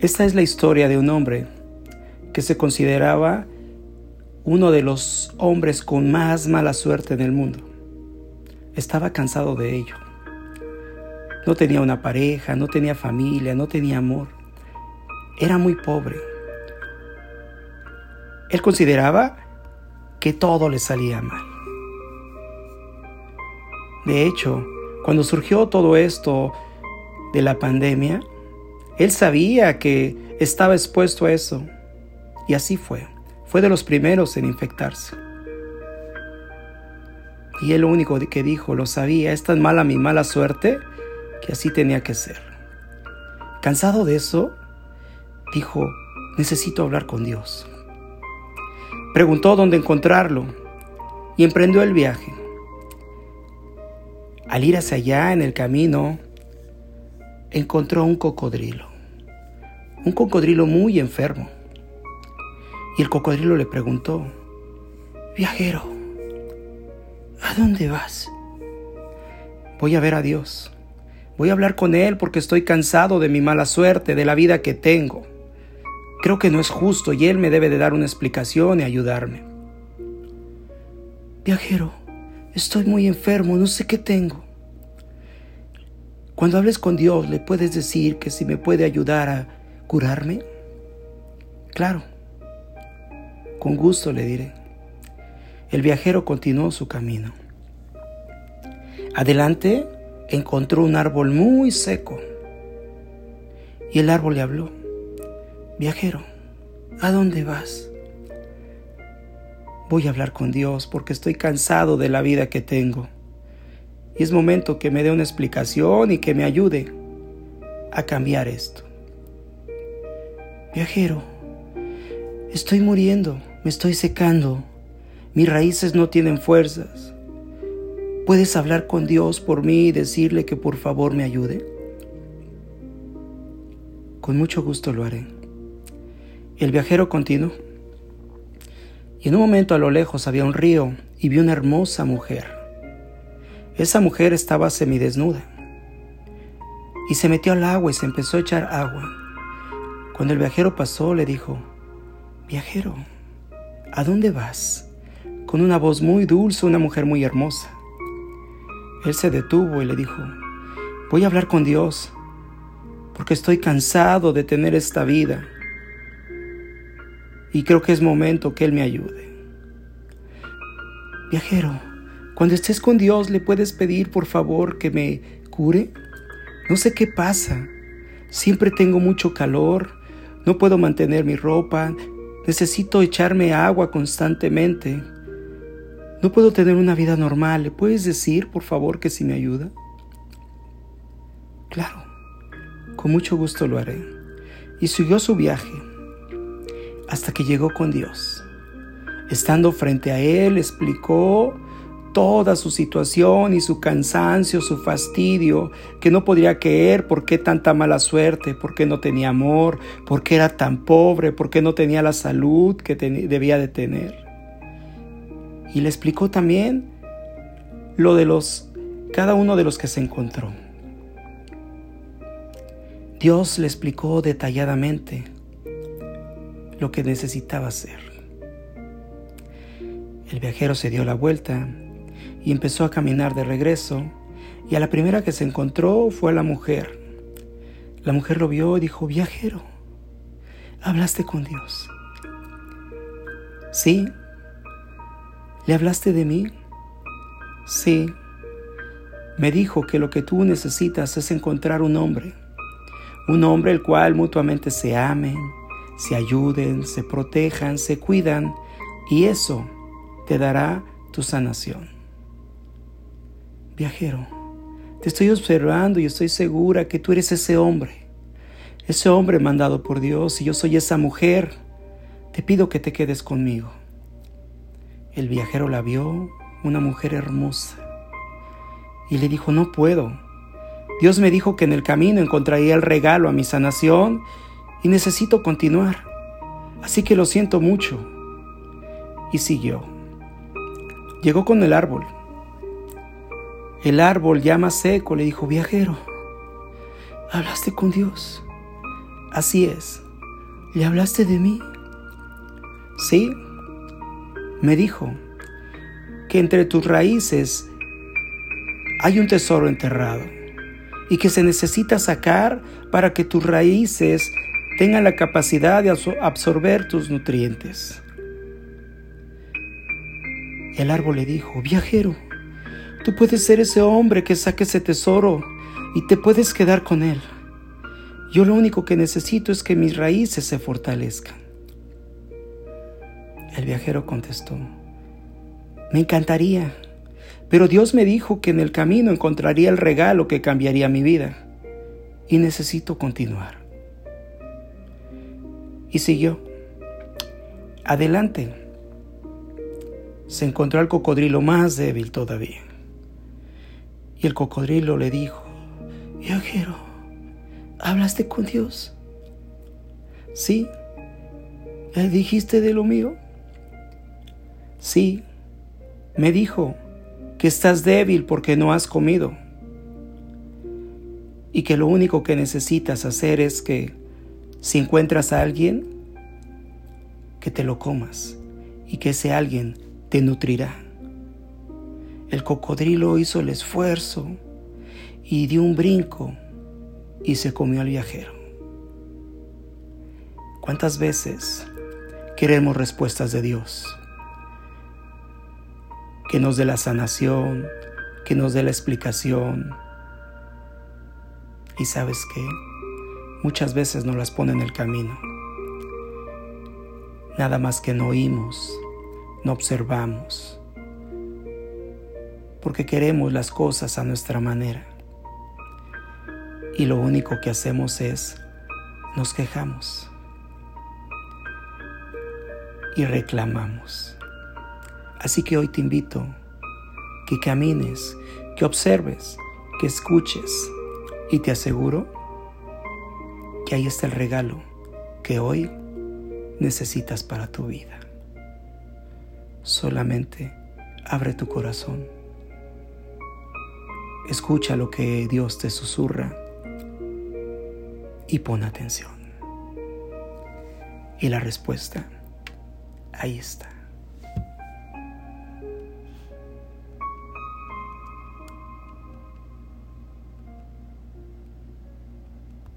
Esta es la historia de un hombre que se consideraba uno de los hombres con más mala suerte en el mundo. Estaba cansado de ello. No tenía una pareja, no tenía familia, no tenía amor. Era muy pobre. Él consideraba que todo le salía mal. De hecho, cuando surgió todo esto de la pandemia, él sabía que estaba expuesto a eso. Y así fue. Fue de los primeros en infectarse. Y él lo único que dijo, lo sabía, es tan mala mi mala suerte que así tenía que ser. Cansado de eso, dijo, necesito hablar con Dios. Preguntó dónde encontrarlo y emprendió el viaje. Al ir hacia allá en el camino, encontró un cocodrilo un cocodrilo muy enfermo. Y el cocodrilo le preguntó, Viajero, ¿a dónde vas? Voy a ver a Dios. Voy a hablar con Él porque estoy cansado de mi mala suerte, de la vida que tengo. Creo que no es justo y Él me debe de dar una explicación y ayudarme. Viajero, estoy muy enfermo, no sé qué tengo. Cuando hables con Dios le puedes decir que si me puede ayudar a curarme? Claro, con gusto le diré. El viajero continuó su camino. Adelante encontró un árbol muy seco y el árbol le habló. Viajero, ¿a dónde vas? Voy a hablar con Dios porque estoy cansado de la vida que tengo. Y es momento que me dé una explicación y que me ayude a cambiar esto. Viajero, estoy muriendo, me estoy secando, mis raíces no tienen fuerzas. ¿Puedes hablar con Dios por mí y decirle que por favor me ayude? Con mucho gusto lo haré. El viajero continuó. Y en un momento a lo lejos había un río y vio una hermosa mujer. Esa mujer estaba semidesnuda. Y se metió al agua y se empezó a echar agua. Cuando el viajero pasó, le dijo, Viajero, ¿a dónde vas? Con una voz muy dulce, una mujer muy hermosa. Él se detuvo y le dijo, voy a hablar con Dios, porque estoy cansado de tener esta vida. Y creo que es momento que Él me ayude. Viajero, cuando estés con Dios, ¿le puedes pedir por favor que me cure? No sé qué pasa. Siempre tengo mucho calor, no puedo mantener mi ropa, necesito echarme agua constantemente. No puedo tener una vida normal. ¿Le puedes decir, por favor, que si me ayuda? Claro, con mucho gusto lo haré. Y siguió su viaje hasta que llegó con Dios. Estando frente a Él, explicó toda su situación y su cansancio, su fastidio, que no podría creer por qué tanta mala suerte, por qué no tenía amor, por qué era tan pobre, por qué no tenía la salud que debía de tener. Y le explicó también lo de los cada uno de los que se encontró. Dios le explicó detalladamente lo que necesitaba hacer. El viajero se dio la vuelta y empezó a caminar de regreso y a la primera que se encontró fue a la mujer. La mujer lo vio y dijo, viajero, hablaste con Dios. Sí. ¿Le hablaste de mí? Sí. Me dijo que lo que tú necesitas es encontrar un hombre, un hombre el cual mutuamente se amen, se ayuden, se protejan, se cuidan, y eso te dará tu sanación. Viajero, te estoy observando y estoy segura que tú eres ese hombre, ese hombre mandado por Dios y yo soy esa mujer. Te pido que te quedes conmigo. El viajero la vio, una mujer hermosa, y le dijo, no puedo. Dios me dijo que en el camino encontraría el regalo a mi sanación y necesito continuar. Así que lo siento mucho. Y siguió. Llegó con el árbol el árbol ya más seco le dijo, viajero, hablaste con Dios. Así es. ¿Le hablaste de mí? Sí. Me dijo que entre tus raíces hay un tesoro enterrado y que se necesita sacar para que tus raíces tengan la capacidad de absorber tus nutrientes. El árbol le dijo, viajero, tú puedes ser ese hombre que saque ese tesoro y te puedes quedar con él. Yo lo único que necesito es que mis raíces se fortalezcan. El viajero contestó, me encantaría, pero Dios me dijo que en el camino encontraría el regalo que cambiaría mi vida y necesito continuar. Y siguió. Adelante. Se encontró al cocodrilo más débil todavía. Y el cocodrilo le dijo, viajero, ¿hablaste con Dios? Sí. ¿Le dijiste de lo mío? Sí. Me dijo que estás débil porque no has comido y que lo único que necesitas hacer es que si encuentras a alguien, que te lo comas y que ese alguien te nutrirá. El cocodrilo hizo el esfuerzo y dio un brinco y se comió al viajero. ¿Cuántas veces queremos respuestas de Dios? Que nos dé la sanación, que nos dé la explicación, y sabes qué? Muchas veces nos las pone en el camino. Nada más que no oímos, no observamos, porque queremos las cosas a nuestra manera. Y lo único que hacemos es nos quejamos y reclamamos. Así que hoy te invito que camines, que observes, que escuches y te aseguro que ahí está el regalo que hoy necesitas para tu vida. Solamente abre tu corazón. Escucha lo que Dios te susurra y pon atención. Y la respuesta ahí está.